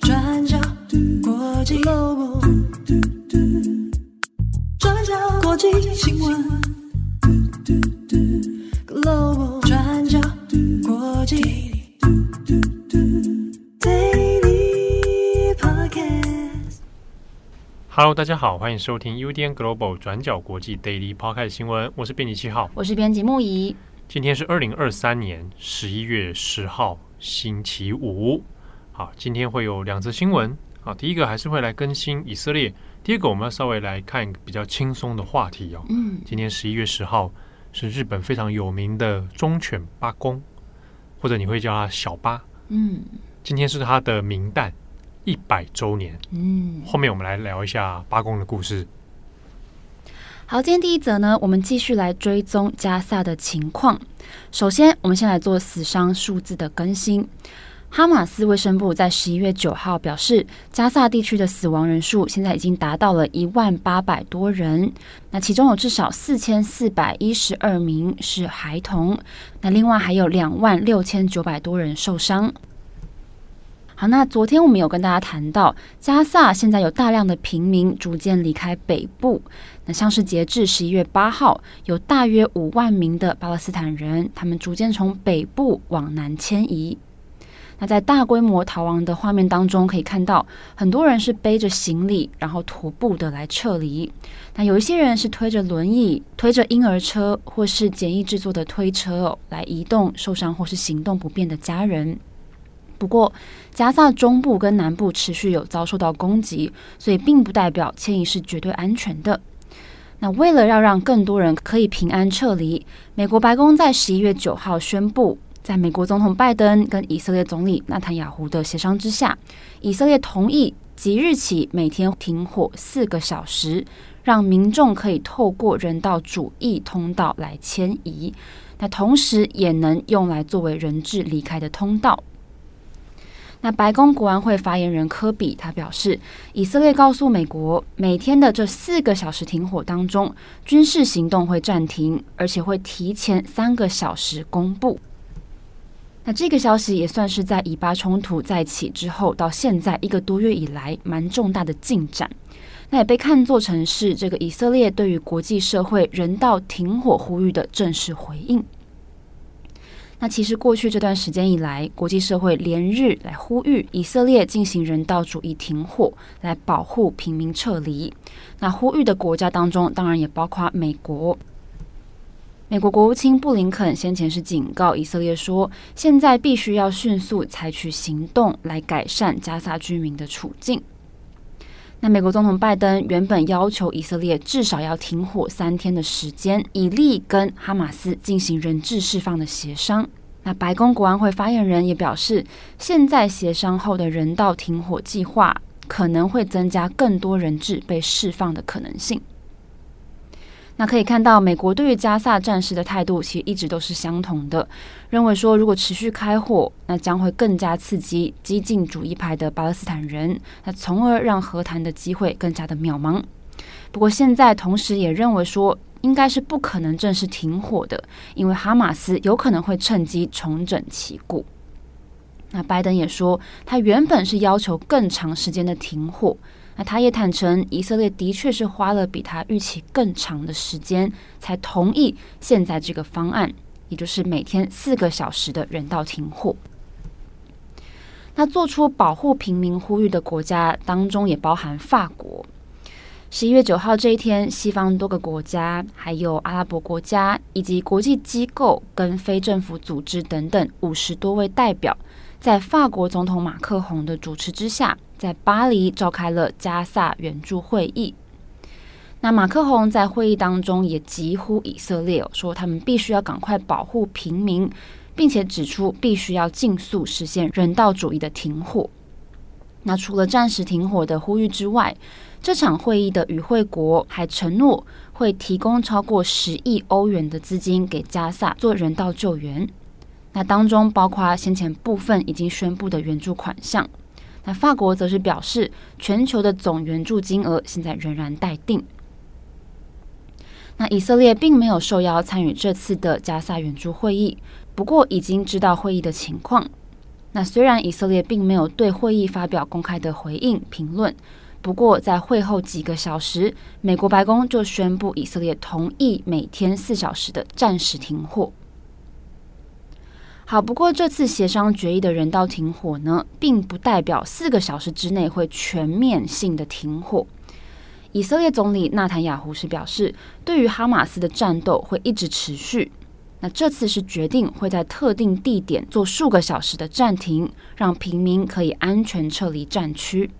转角国际 Global，转角国际新闻。Global，转角国际 Daily Podcast。Hello，大家好，欢迎收听 UDN Global 转角国际 Daily Podcast 新闻，我是编辑七号，我是编辑木仪。今天是二零二三年十一月十号，星期五。好，今天会有两则新闻。好，第一个还是会来更新以色列。第二个，我们要稍微来看一个比较轻松的话题哦。嗯，今天十一月十号是日本非常有名的忠犬八公，或者你会叫他小八。嗯，今天是他的明诞一百周年。嗯，后面我们来聊一下八公的故事。好，今天第一则呢，我们继续来追踪加萨的情况。首先，我们先来做死伤数字的更新。哈马斯卫生部在十一月九号表示，加萨地区的死亡人数现在已经达到了一万八百多人。那其中有至少四千四百一十二名是孩童，那另外还有两万六千九百多人受伤。好，那昨天我们有跟大家谈到，加萨现在有大量的平民逐渐离开北部。那像是截至十一月八号，有大约五万名的巴勒斯坦人，他们逐渐从北部往南迁移。那在大规模逃亡的画面当中，可以看到很多人是背着行李，然后徒步的来撤离。那有一些人是推着轮椅、推着婴儿车，或是简易制作的推车，来移动受伤或是行动不便的家人。不过，加萨中部跟南部持续有遭受到攻击，所以并不代表迁移是绝对安全的。那为了要让更多人可以平安撤离，美国白宫在十一月九号宣布，在美国总统拜登跟以色列总理纳坦雅胡的协商之下，以色列同意即日起每天停火四个小时，让民众可以透过人道主义通道来迁移，那同时也能用来作为人质离开的通道。那白宫国安会发言人科比他表示，以色列告诉美国，每天的这四个小时停火当中，军事行动会暂停，而且会提前三个小时公布。那这个消息也算是在以巴冲突再起之后到现在一个多月以来蛮重大的进展。那也被看作成是这个以色列对于国际社会人道停火呼吁的正式回应。那其实过去这段时间以来，国际社会连日来呼吁以色列进行人道主义停火，来保护平民撤离。那呼吁的国家当中，当然也包括美国。美国国务卿布林肯先前是警告以色列说，现在必须要迅速采取行动来改善加沙居民的处境。那美国总统拜登原本要求以色列至少要停火三天的时间，以利跟哈马斯进行人质释放的协商。那白宫国安会发言人也表示，现在协商后的人道停火计划可能会增加更多人质被释放的可能性。那可以看到，美国对于加萨战事的态度其实一直都是相同的，认为说如果持续开火，那将会更加刺激激进主义派的巴勒斯坦人，那从而让和谈的机会更加的渺茫。不过现在同时也认为说，应该是不可能正式停火的，因为哈马斯有可能会趁机重整旗鼓。那拜登也说，他原本是要求更长时间的停火。那他也坦诚，以色列的确是花了比他预期更长的时间，才同意现在这个方案，也就是每天四个小时的人道停火。那做出保护平民呼吁的国家当中，也包含法国。十一月九号这一天，西方多个国家，还有阿拉伯国家以及国际机构跟非政府组织等等五十多位代表，在法国总统马克宏的主持之下，在巴黎召开了加萨援助会议。那马克宏在会议当中也疾呼以色列，说他们必须要赶快保护平民，并且指出必须要尽速实现人道主义的停火。那除了暂时停火的呼吁之外，这场会议的与会国还承诺会提供超过十亿欧元的资金给加萨做人道救援。那当中包括先前部分已经宣布的援助款项。那法国则是表示，全球的总援助金额现在仍然待定。那以色列并没有受邀参与这次的加萨援助会议，不过已经知道会议的情况。那虽然以色列并没有对会议发表公开的回应评论，不过在会后几个小时，美国白宫就宣布以色列同意每天四小时的暂时停火。好，不过这次协商决议的人道停火呢，并不代表四个小时之内会全面性的停火。以色列总理纳坦雅胡是表示，对于哈马斯的战斗会一直持续。那这次是决定会在特定地点做数个小时的暂停，让平民可以安全撤离战区。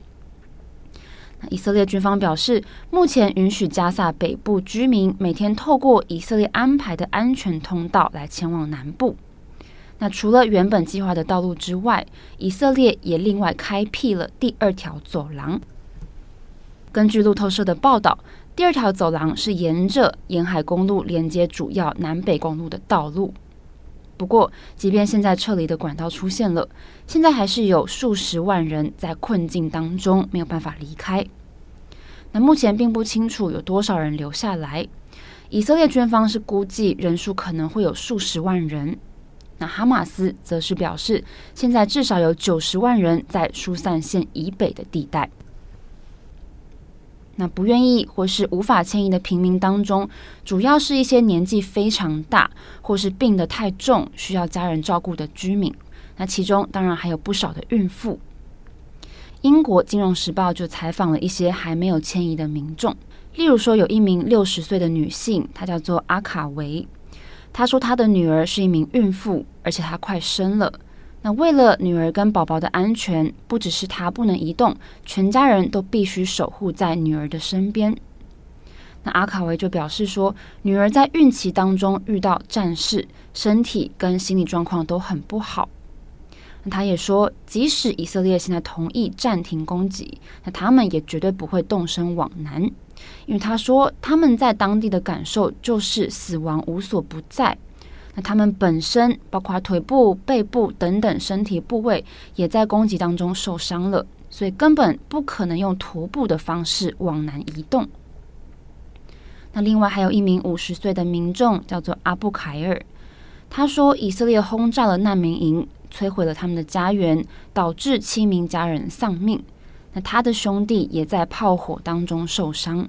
那以色列军方表示，目前允许加萨北部居民每天透过以色列安排的安全通道来前往南部。那除了原本计划的道路之外，以色列也另外开辟了第二条走廊。根据路透社的报道，第二条走廊是沿着沿海公路连接主要南北公路的道路。不过，即便现在撤离的管道出现了，现在还是有数十万人在困境当中没有办法离开。那目前并不清楚有多少人留下来。以色列军方是估计人数可能会有数十万人。那哈马斯则是表示，现在至少有九十万人在疏散线以北的地带。那不愿意或是无法迁移的平民当中，主要是一些年纪非常大或是病得太重，需要家人照顾的居民。那其中当然还有不少的孕妇。英国金融时报就采访了一些还没有迁移的民众，例如说有一名六十岁的女性，她叫做阿卡维。他说，他的女儿是一名孕妇，而且她快生了。那为了女儿跟宝宝的安全，不只是他不能移动，全家人都必须守护在女儿的身边。那阿卡维就表示说，女儿在孕期当中遇到战事，身体跟心理状况都很不好。那他也说，即使以色列现在同意暂停攻击，那他们也绝对不会动身往南。因为他说，他们在当地的感受就是死亡无所不在。那他们本身，包括腿部、背部等等身体部位，也在攻击当中受伤了，所以根本不可能用徒步的方式往南移动。那另外还有一名五十岁的民众，叫做阿布凯尔，他说，以色列轰炸了难民营，摧毁了他们的家园，导致七名家人丧命。他的兄弟也在炮火当中受伤。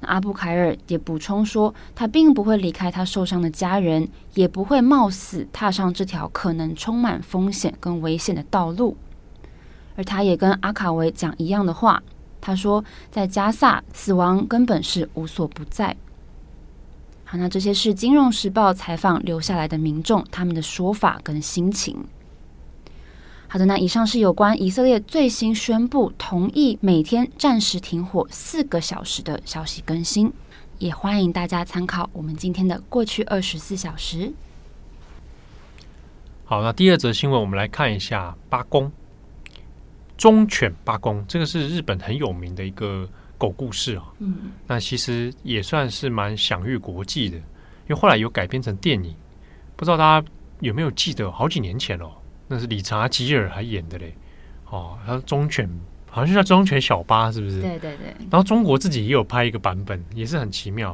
那阿布凯尔也补充说，他并不会离开他受伤的家人，也不会冒死踏上这条可能充满风险跟危险的道路。而他也跟阿卡维讲一样的话，他说，在加萨死亡根本是无所不在。好，那这些是《金融时报》采访留下来的民众他们的说法跟心情。好的，那以上是有关以色列最新宣布同意每天暂时停火四个小时的消息更新，也欢迎大家参考我们今天的过去二十四小时。好，那第二则新闻，我们来看一下八公忠犬八公，这个是日本很有名的一个狗故事啊。嗯，那其实也算是蛮享誉国际的，因为后来有改编成电影，不知道大家有没有记得，好几年前哦。那是理查吉尔还演的嘞，哦，他忠犬好像叫忠犬小八，是不是？对对对。然后中国自己也有拍一个版本，也是很奇妙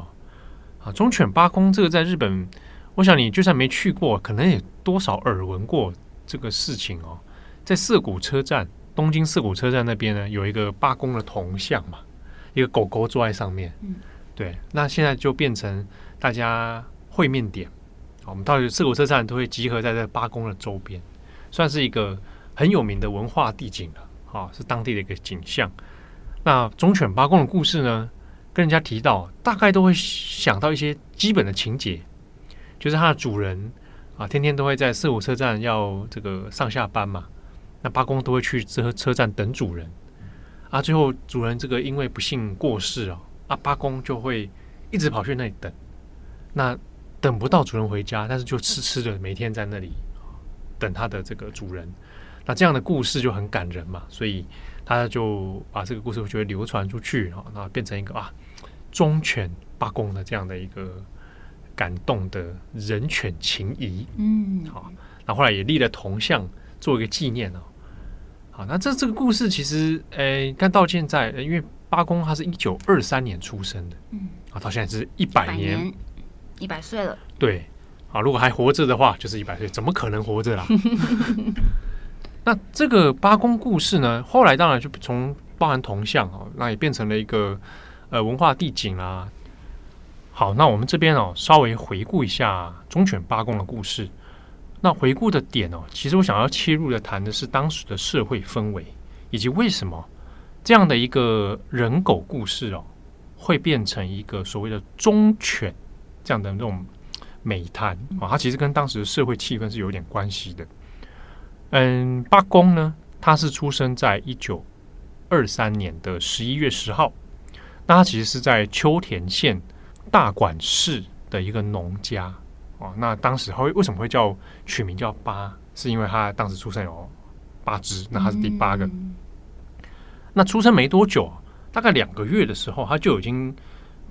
啊。忠犬八公这个在日本，我想你就算没去过，可能也多少耳闻过这个事情哦。在涩谷车站，东京涩谷车站那边呢，有一个八公的铜像嘛，一个狗狗坐在上面。嗯，对。那现在就变成大家会面点，我们到底涩谷车站都会集合在这八公的周边。算是一个很有名的文化地景了，哈，是当地的一个景象。那忠犬八公的故事呢，跟人家提到，大概都会想到一些基本的情节，就是它的主人啊，天天都会在四五车站要这个上下班嘛，那八公都会去车车站等主人，啊，最后主人这个因为不幸过世啊，啊，八公就会一直跑去那里等，那等不到主人回家，但是就痴痴的每天在那里。等他的这个主人，那这样的故事就很感人嘛，所以他就把这个故事就会流传出去啊，那变成一个啊忠犬八公的这样的一个感动的人犬情谊。嗯，好，那后来也立了铜像做一个纪念哦。好，那这这个故事其实，诶，看到现在，因为八公他是一九二三年出生的，嗯，啊，到现在是一百年，一百岁了，对。啊，如果还活着的话，就是一百岁，怎么可能活着啦？那这个八公故事呢，后来当然就从包含铜像哦，那也变成了一个呃文化地景啦。好，那我们这边哦，稍微回顾一下忠犬八公的故事。那回顾的点哦，其实我想要切入的谈的是当时的社会氛围，以及为什么这样的一个人狗故事哦，会变成一个所谓的忠犬这样的那种美谈啊。它其实跟当时的社会气氛是有点关系的。嗯，八公呢，他是出生在一九二三年的十一月十号，那他其实是在秋田县。大馆市的一个农家哦，那当时会为什么会叫取名叫八？是因为他当时出生有八只，那他是第八个。嗯、那出生没多久，大概两个月的时候，他就已经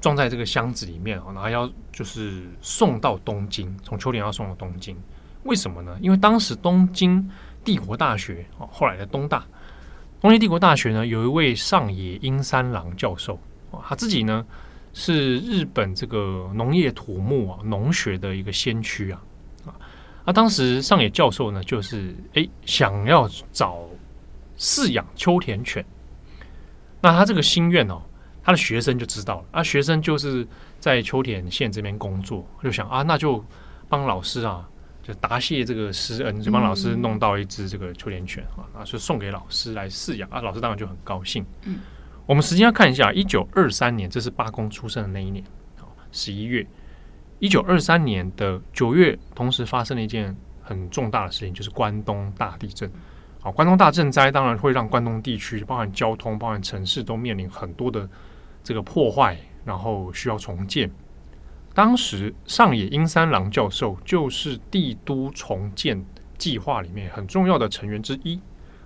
装在这个箱子里面，然后要就是送到东京，从秋田要送到东京。为什么呢？因为当时东京帝国大学哦，后来的东大，东京帝国大学呢，有一位上野英三郎教授，他自己呢。是日本这个农业土木啊，农学的一个先驱啊啊！那当时上野教授呢，就是诶想要找饲养秋田犬。那他这个心愿哦，他的学生就知道了啊，学生就是在秋田县这边工作，就想啊，那就帮老师啊，就答谢这个师恩，就帮老师弄到一只这个秋田犬啊，啊，就送给老师来饲养啊，老师当然就很高兴。嗯。我们时间要看一下，一九二三年，这是八公出生的那一年，十一月。一九二三年的九月，同时发生了一件很重大的事情，就是关东大地震。好，关东大震灾当然会让关东地区，包含交通、包含城市，都面临很多的这个破坏，然后需要重建。当时上野英三郎教授就是帝都重建计划里面很重要的成员之一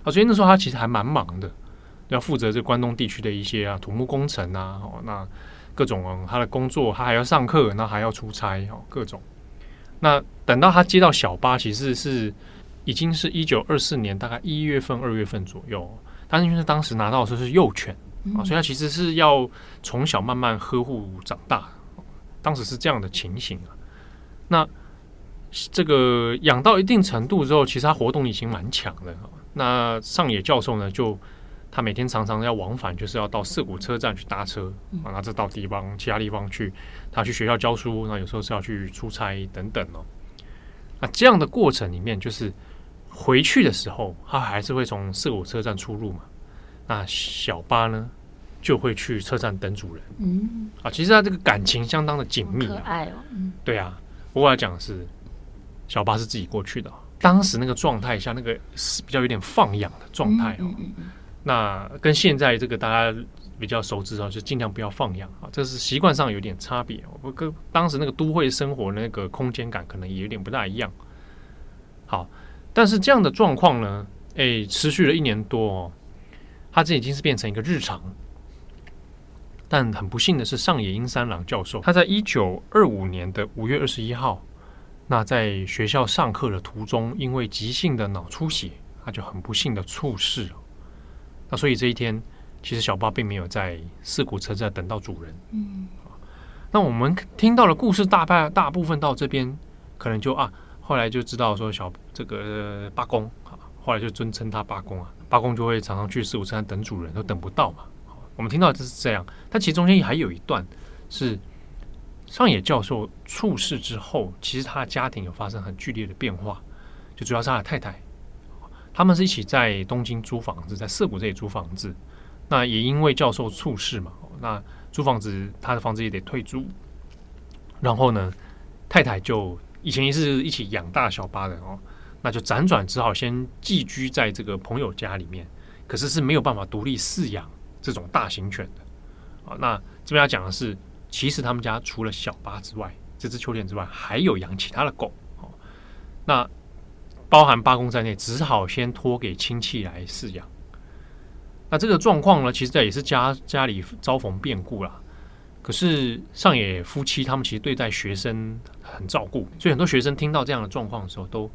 啊，所以那时候他其实还蛮忙的。要负责这关东地区的一些啊土木工程啊，哦，那各种、他的工作，他还要上课，那还要出差哦，各种。那等到他接到小巴，其实是已经是一九二四年大概一月份、二月份左右。但是因为当时拿到的时候是幼犬啊，所以他其实是要从小慢慢呵护长大。当时是这样的情形啊。那这个养到一定程度之后，其实他活动力已经蛮强的。那上野教授呢就。他每天常常要往返，就是要到涩谷车站去搭车啊，那这到地方其他地方去，他去学校教书，那有时候是要去出差等等哦。那这样的过程里面，就是回去的时候，他还是会从涩谷车站出入嘛。那小八呢，就会去车站等主人。嗯，啊，其实他这个感情相当的紧密，可爱哦。嗯，对啊，不过要讲的是，小八是自己过去的，当时那个状态下，那个是比较有点放养的状态哦。那跟现在这个大家比较熟知啊，就尽量不要放养啊，这是习惯上有点差别。我跟当时那个都会生活那个空间感可能也有点不大一样。好，但是这样的状况呢，诶，持续了一年多哦，他这已经是变成一个日常。但很不幸的是，上野英三郎教授他在一九二五年的五月二十一号，那在学校上课的途中，因为急性的脑出血，他就很不幸的猝逝。那所以这一天，其实小八并没有在涩谷车站等到主人。嗯，那我们听到的故事大半大部分到这边，可能就啊，后来就知道说小这个八公啊，后来就尊称他八公啊，八公就会常常去四谷车站等主人，都等不到嘛。我们听到就是这样，但其实中间还有一段是上野教授猝逝之后，其实他的家庭有发生很剧烈的变化，就主要是他的太太。他们是一起在东京租房子，在涩谷这里租房子。那也因为教授猝逝嘛，那租房子他的房子也得退租。然后呢，太太就以前也是一起养大小八的哦，那就辗转只好先寄居在这个朋友家里面。可是是没有办法独立饲养这种大型犬的啊。那这边要讲的是，其实他们家除了小巴之外，这只秋田之外，还有养其他的狗哦。那包含八公在内，只好先托给亲戚来饲养。那这个状况呢，其实在也是家家里遭逢变故啦。可是上野夫妻他们其实对待学生很照顾，所以很多学生听到这样的状况的时候，都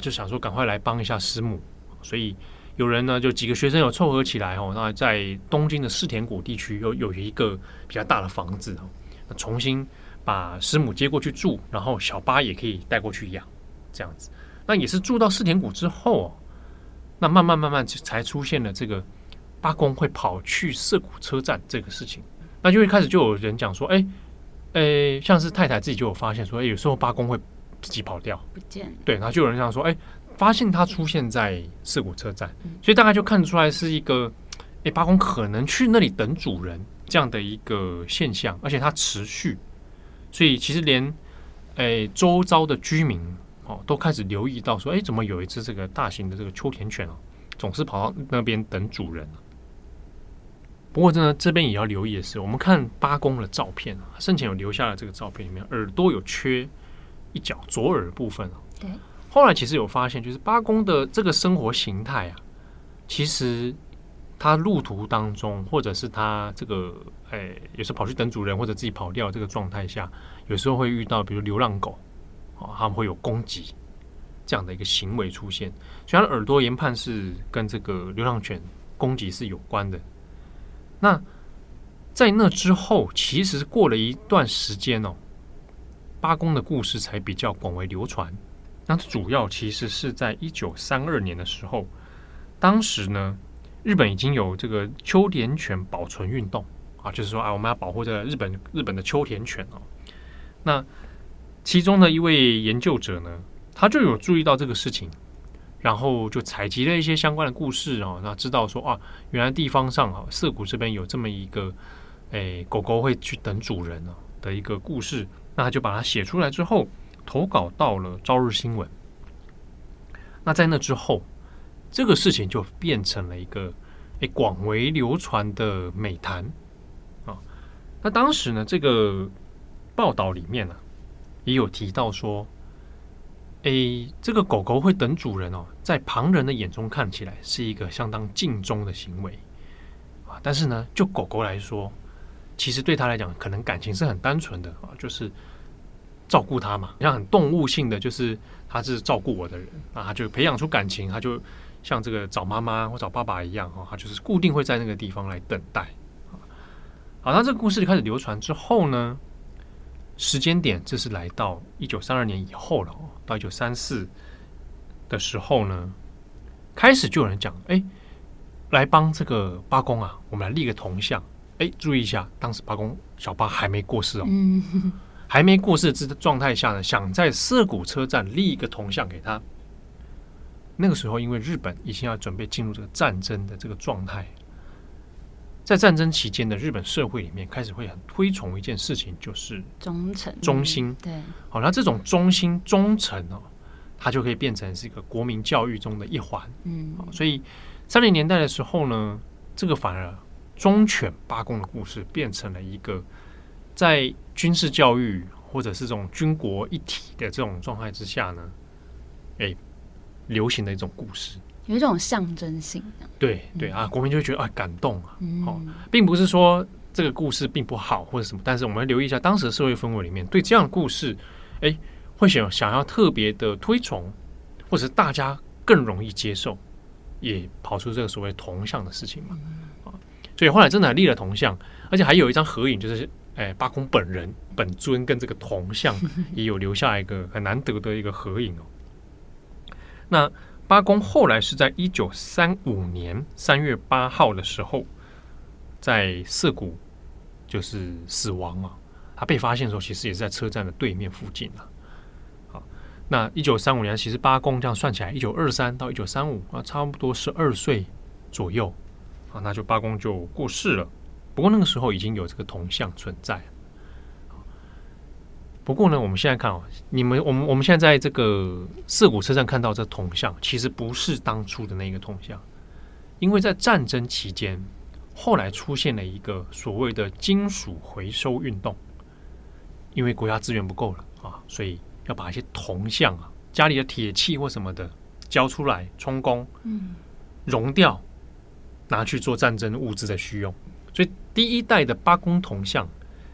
就想说赶快来帮一下师母。所以有人呢，就几个学生有凑合起来哦，那在东京的世田谷地区有有一个比较大的房子哦，那重新把师母接过去住，然后小八也可以带过去养，这样子。那也是住到世田谷之后哦，那慢慢慢慢才出现了这个八公会跑去涩谷车站这个事情。那就一开始就有人讲说，哎，哎，像是太太自己就有发现说，哎，有时候八公会自己跑掉不见。对，然后就有人这样说，哎，发现它出现在涩谷车站，所以大概就看得出来是一个，哎，八公可能去那里等主人这样的一个现象，而且它持续，所以其实连。哎，周遭的居民哦，都开始留意到说，哎，怎么有一只这个大型的这个秋田犬哦，总是跑到那边等主人。不过呢，这边也要留意的是，我们看八公的照片啊，生前有留下了这个照片里面，耳朵有缺一角，左耳部分哦。对。后来其实有发现，就是八公的这个生活形态啊，其实他路途当中，或者是他这个哎，有时候跑去等主人，或者自己跑掉这个状态下。有时候会遇到，比如流浪狗，哦，他们会有攻击这样的一个行为出现，所以他的耳朵研判是跟这个流浪犬攻击是有关的。那在那之后，其实过了一段时间哦，八公的故事才比较广为流传。那主要其实是在一九三二年的时候，当时呢，日本已经有这个秋田犬保存运动啊，就是说啊，我们要保护这个日本日本的秋田犬哦。那其中的一位研究者呢，他就有注意到这个事情，然后就采集了一些相关的故事啊，那知道说啊，原来地方上啊，涩谷这边有这么一个，诶，狗狗会去等主人啊的一个故事，那他就把它写出来之后，投稿到了《朝日新闻》。那在那之后，这个事情就变成了一个诶广为流传的美谈啊。那当时呢，这个。报道里面呢、也有提到说，诶，这个狗狗会等主人哦，在旁人的眼中看起来是一个相当尽忠的行为啊。但是呢，就狗狗来说，其实对他来讲，可能感情是很单纯的啊，就是照顾他嘛，像很动物性的，就是他是照顾我的人啊，他就培养出感情，他就像这个找妈妈或找爸爸一样哈，他就是固定会在那个地方来等待。好，那这个故事就开始流传之后呢，时间点，这是来到一九三二年以后了哦。到一九三四的时候呢，开始就有人讲，哎，来帮这个八公啊，我们来立个铜像。哎，注意一下，当时八公小八还没过世哦，还没过世的状态下呢，想在涩谷车站立一个铜像给他。那个时候，因为日本已经要准备进入这个战争的这个状态。在战争期间的日本社会里面，开始会很推崇一件事情，就是忠诚、忠心。对，好，那这种忠心、忠诚哦，它就可以变成是一个国民教育中的一环。嗯，所以三零年代的时候呢，这个反而忠犬八公的故事变成了一个在军事教育或者是这种军国一体的这种状态之下呢，哎，流行的一种故事。有一种象征性，对对啊，国民就会觉得啊感动啊，好、嗯，并不是说这个故事并不好或者什么，但是我们留意一下当时的社会氛围里面对这样的故事，哎，会想想要特别的推崇，或者是大家更容易接受，也跑出这个所谓铜像的事情嘛，啊、嗯，所以后来真的还立了铜像，而且还有一张合影，就是哎八公本人本尊跟这个铜像 也有留下一个很难得的一个合影哦，那。八公后来是在一九三五年三月八号的时候，在涩谷就是死亡啊。他被发现的时候，其实也是在车站的对面附近啊。好，那一九三五年，其实八公这样算起来，一九二三到一九三五啊，差不多是二岁左右啊，那就八公就过世了。不过那个时候已经有这个铜像存在。不过呢，我们现在看哦，你们我们我们现在在这个四谷车站看到这铜像，其实不是当初的那个铜像，因为在战争期间，后来出现了一个所谓的金属回收运动，因为国家资源不够了啊，所以要把一些铜像啊，家里的铁器或什么的交出来充公，嗯，熔掉，拿去做战争物资的需用，所以第一代的八公铜像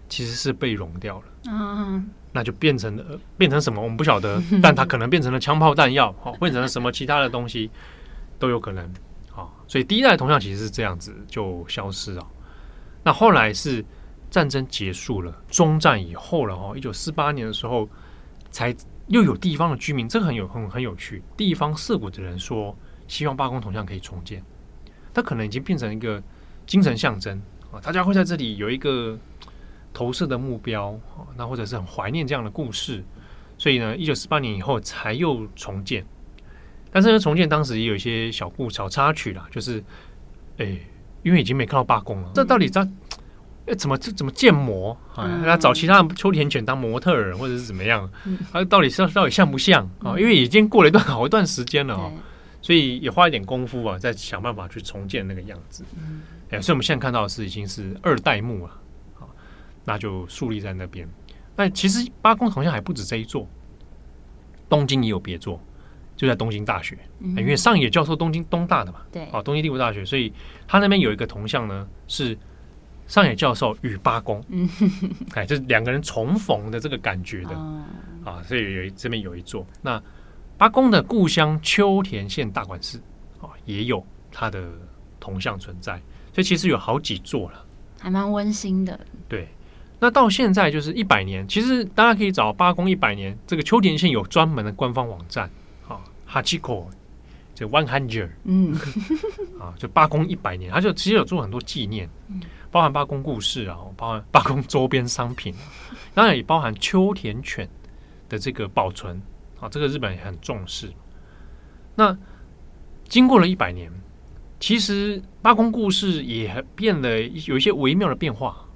其实是被熔掉了，嗯。那就变成了变成什么？我们不晓得，但它可能变成了枪炮弹药，好，变成了什么其他的东西都有可能，好，所以第一代铜像其实是这样子就消失了。那后来是战争结束了，中战以后了哈，一九四八年的时候，才又有地方的居民，这个很有很很有趣。地方涉谷的人说，希望八公铜像可以重建，它可能已经变成一个精神象征啊，大家会在这里有一个投射的目标啊，那或者是很怀念这样的故事，所以呢，一九四八年以后才又重建。但是呢，重建当时也有一些小故小插曲啦，就是，哎，因为已经没看到罢工了，这到底在哎怎么这怎么建模啊？那找其他的秋田犬当模特儿，或者是怎么样？啊到底是到底像不像啊？因为已经过了一段好一段时间了啊，所以也花一点功夫啊，在想办法去重建那个样子。哎，所以我们现在看到的是已经是二代目了，好，那就树立在那边。那其实八公好像还不止这一座，东京也有别座。就在东京大学，因为上野教授东京东大的嘛，对，啊，东京帝国大学，所以他那边有一个铜像呢，是上野教授与八公，哎，就是两个人重逢的这个感觉的，啊，所以有这边有一座。那八公的故乡秋田县大馆市啊，也有他的铜像存在，所以其实有好几座了，还蛮温馨的。对，那到现在就是一百年，其实大家可以找八公一百年，这个秋田县有专门的官方网站。哈奇口，这 one hundred，嗯，啊，就八公一百年，他就其实有做很多纪念，包含八公故事啊，包含八公周边商品，当然也包含秋田犬的这个保存啊，这个日本也很重视。那经过了一百年，其实八公故事也变得有一些微妙的变化，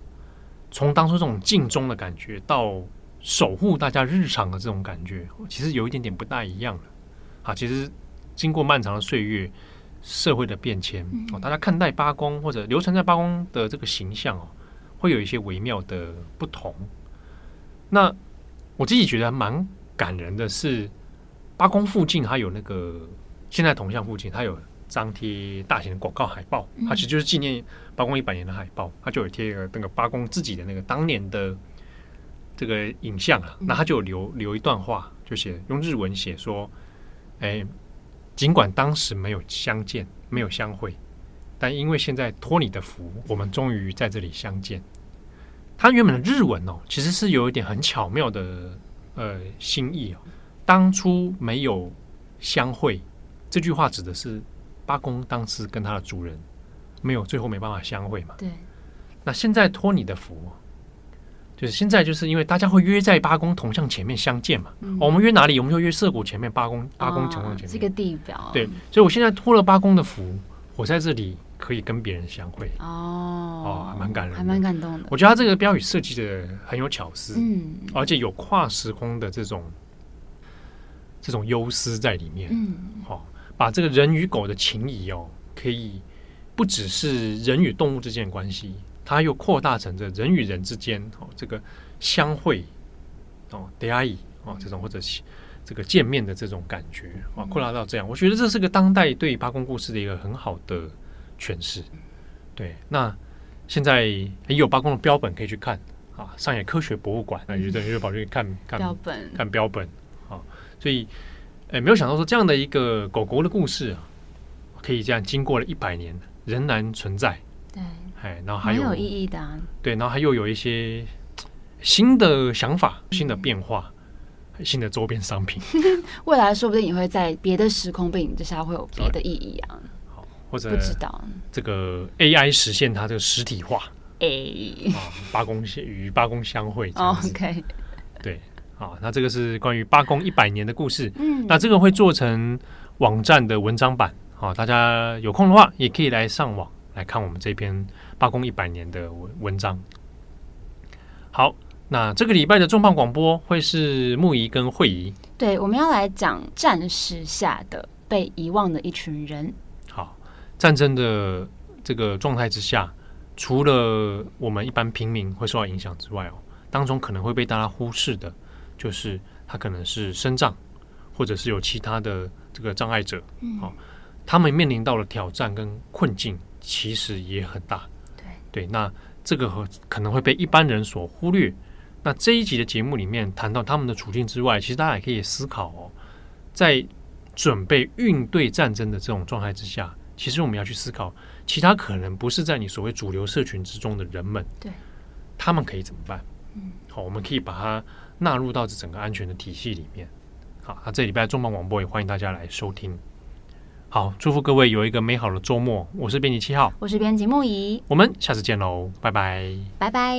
从当初这种尽忠的感觉，到守护大家日常的这种感觉，其实有一点点不大一样了。啊，其实经过漫长的岁月，社会的变迁哦，大家看待八公或者流传在八公的这个形象哦，会有一些微妙的不同。那我自己觉得蛮感人的是，八公附近它有那个现在铜像附近，它有张贴大型的广告海报，它其实就是纪念八公一百年的海报，它就有贴一个那个八公自己的那个当年的这个影像啊，那他就有留留一段话，就写用日文写说。哎，尽管当时没有相见，没有相会，但因为现在托你的福，我们终于在这里相见。他原本的日文哦，其实是有一点很巧妙的呃心意哦。当初没有相会，这句话指的是八公当时跟他的主人没有最后没办法相会嘛。对。那现在托你的福。就是现在，就是因为大家会约在八公铜像前面相见嘛。嗯哦、我们约哪里？我们就约涩谷前面八公八公铜像前面。这个地表。对，所以我现在托了八公的福，我在这里可以跟别人相会。哦，哦，还蛮感人，还蛮感动的。我觉得他这个标语设计的很有巧思，嗯，而且有跨时空的这种这种忧思在里面。嗯，好、哦，把这个人与狗的情谊哦，可以不只是人与动物之间的关系。它又扩大成这人与人之间哦，这个相会哦，出会い哦，这种或者这个见面的这种感觉啊，扩大到这样，我觉得这是个当代对八公故事的一个很好的诠释。对，那现在也有八公的标本可以去看啊，上野科学博物馆那就等于就跑去看看标本，看标本啊，所以哎，没有想到说这样的一个狗狗的故事啊，可以这样经过了一百年仍然存在。对。哎，然后还有，有意义的、啊，对，然后还又有一些新的想法、新的变化、嗯、新的周边商品，未来说不定也会在别的时空背景之下会有别的意义啊。好，或者不知道。这个 AI 实现它这个实体化，哎、欸，八公与八公相会哦、，OK，对，好，那这个是关于八公一百年的故事，嗯，那这个会做成网站的文章版，好，大家有空的话也可以来上网来看我们这篇。八公一百年的文文章，好，那这个礼拜的重磅广播会是木仪跟慧仪，对，我们要来讲战时下的被遗忘的一群人。好，战争的这个状态之下，除了我们一般平民会受到影响之外哦，当中可能会被大家忽视的，就是他可能是身障，或者是有其他的这个障碍者，嗯，好，他们面临到的挑战跟困境，其实也很大。对对，那这个和可能会被一般人所忽略。那这一集的节目里面谈到他们的处境之外，其实大家也可以思考哦，在准备应对战争的这种状态之下，其实我们要去思考，其他可能不是在你所谓主流社群之中的人们，对，他们可以怎么办？嗯，好，我们可以把它纳入到这整个安全的体系里面。好，那这礼拜重磅广播也欢迎大家来收听。好，祝福各位有一个美好的周末。我是编辑七号，我是编辑木仪，我们下次见喽，拜拜，拜拜。